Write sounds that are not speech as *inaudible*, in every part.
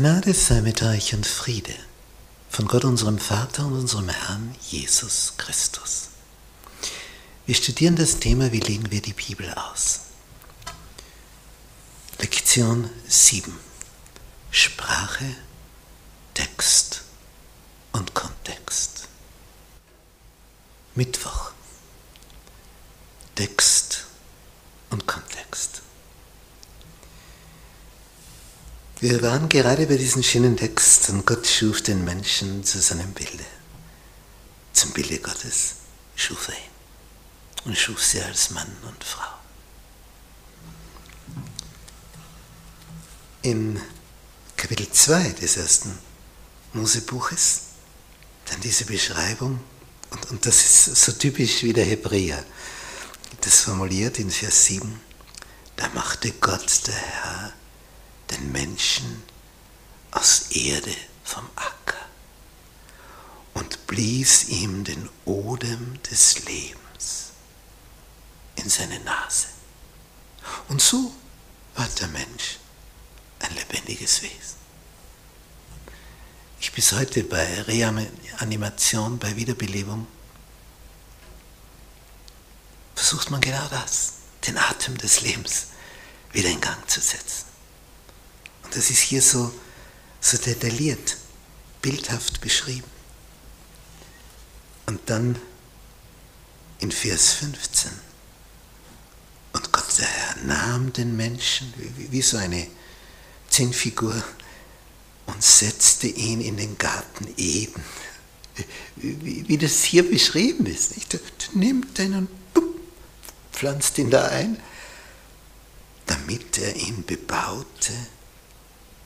Gnade sei mit euch und Friede von Gott unserem Vater und unserem Herrn Jesus Christus. Wir studieren das Thema, wie legen wir die Bibel aus. Lektion 7. Sprache, Text und Kontext. Mittwoch. Text und Kontext. Wir waren gerade bei diesem schönen Text und Gott schuf den Menschen zu seinem Bilde. Zum Bilde Gottes schuf er ihn und schuf sie als Mann und Frau. In Kapitel 2 des ersten Mosebuches dann diese Beschreibung, und, und das ist so typisch wie der Hebräer, das formuliert in Vers 7, da machte Gott, der Herr, den Menschen aus Erde vom Acker und blies ihm den Odem des Lebens in seine Nase. Und so war der Mensch ein lebendiges Wesen. Ich bis heute bei Reanimation, bei Wiederbelebung, versucht man genau das, den Atem des Lebens wieder in Gang zu setzen. Das ist hier so, so detailliert, bildhaft beschrieben. Und dann in Vers 15. Und Gott, der Herr, nahm den Menschen, wie, wie so eine Zinnfigur, und setzte ihn in den Garten Eden. Wie, wie das hier beschrieben ist. Nicht? Nimmt den und bumm, pflanzt ihn da ein, damit er ihn bebaute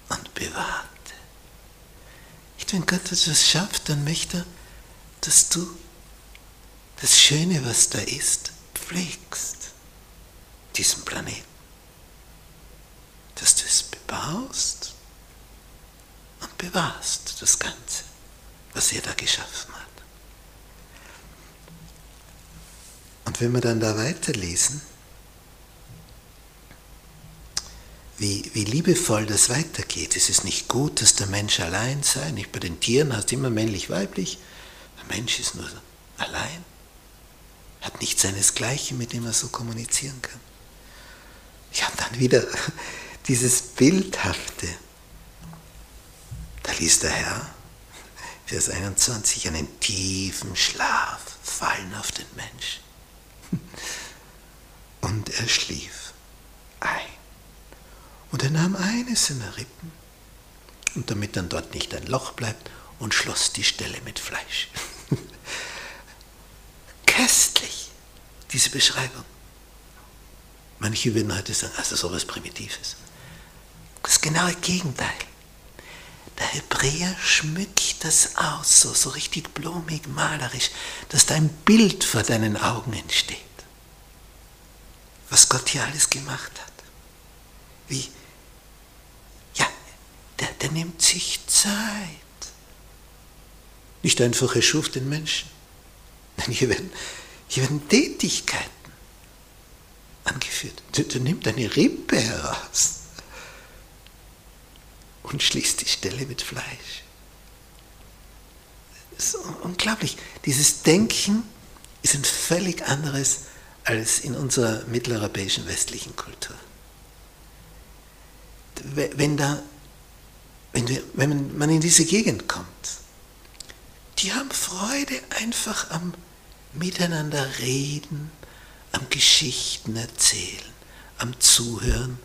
und bewahrte. Nicht, wenn Gott etwas schafft, dann möchte er, dass du das Schöne, was da ist, pflegst, diesen Planeten. Dass du es bebaust und bewahrst, das Ganze, was er da geschaffen hat. Und wenn wir dann da weiterlesen, wie, wie liebevoll das weitergeht. Es ist nicht gut, dass der Mensch allein sei. Nicht bei den Tieren hast du immer männlich-weiblich. Der Mensch ist nur allein. Hat nicht seinesgleichen, mit dem er so kommunizieren kann. Ja, und dann wieder *laughs* dieses Bildhafte. Da ließ der Herr, Vers 21, einen tiefen Schlaf fallen auf den Menschen. *laughs* Und er schlief. Und er nahm eine seiner Rippen, und damit dann dort nicht ein Loch bleibt, und schloss die Stelle mit Fleisch. *laughs* Köstlich, diese Beschreibung. Manche würden heute sagen, also sowas Primitives. Das genaue Gegenteil. Der Hebräer schmückt das aus, so, so richtig blumig, malerisch, dass da ein Bild vor deinen Augen entsteht. Was Gott hier alles gemacht hat. Wie, der nimmt sich Zeit. Nicht einfach, er schuf den Menschen. Nein, hier werden, hier werden Tätigkeiten angeführt. Der, der nimmt eine Rippe heraus und schließt die Stelle mit Fleisch. Das ist unglaublich. Dieses Denken ist ein völlig anderes als in unserer mitteleuropäischen westlichen Kultur. Wenn da wenn, wir, wenn man in diese Gegend kommt, die haben Freude einfach am Miteinander reden, am Geschichten erzählen, am Zuhören.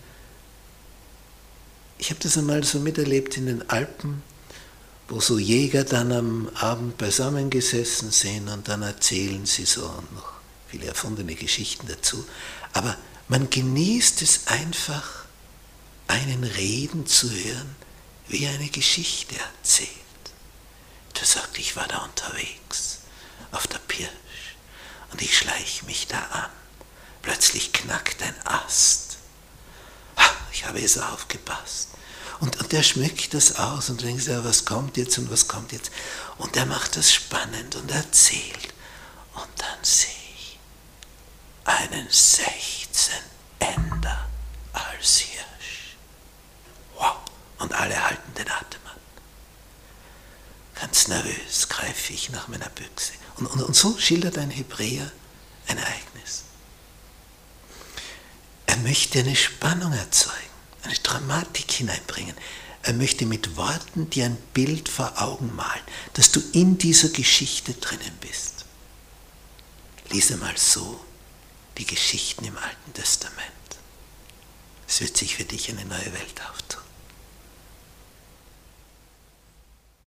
Ich habe das einmal so miterlebt in den Alpen, wo so Jäger dann am Abend beisammen gesessen sind und dann erzählen sie so noch viele erfundene Geschichten dazu. Aber man genießt es einfach, einen reden zu hören, wie eine Geschichte erzählt. Der sagt, ich war da unterwegs auf der Pirsch und ich schleich mich da an. Plötzlich knackt ein Ast. Ich habe es aufgepasst. Und, und der schmückt das aus und denkt, ja, was kommt jetzt und was kommt jetzt. Und er macht das spannend und erzählt. Und dann sehe ich einen 16 Ender als Hirsch. Wow und alle halten den Atem an. Ganz nervös greife ich nach meiner Büchse. Und, und, und so schildert ein Hebräer ein Ereignis. Er möchte eine Spannung erzeugen, eine Dramatik hineinbringen. Er möchte mit Worten dir ein Bild vor Augen malen, dass du in dieser Geschichte drinnen bist. Lies einmal so die Geschichten im Alten Testament. Es wird sich für dich eine neue Welt auftun.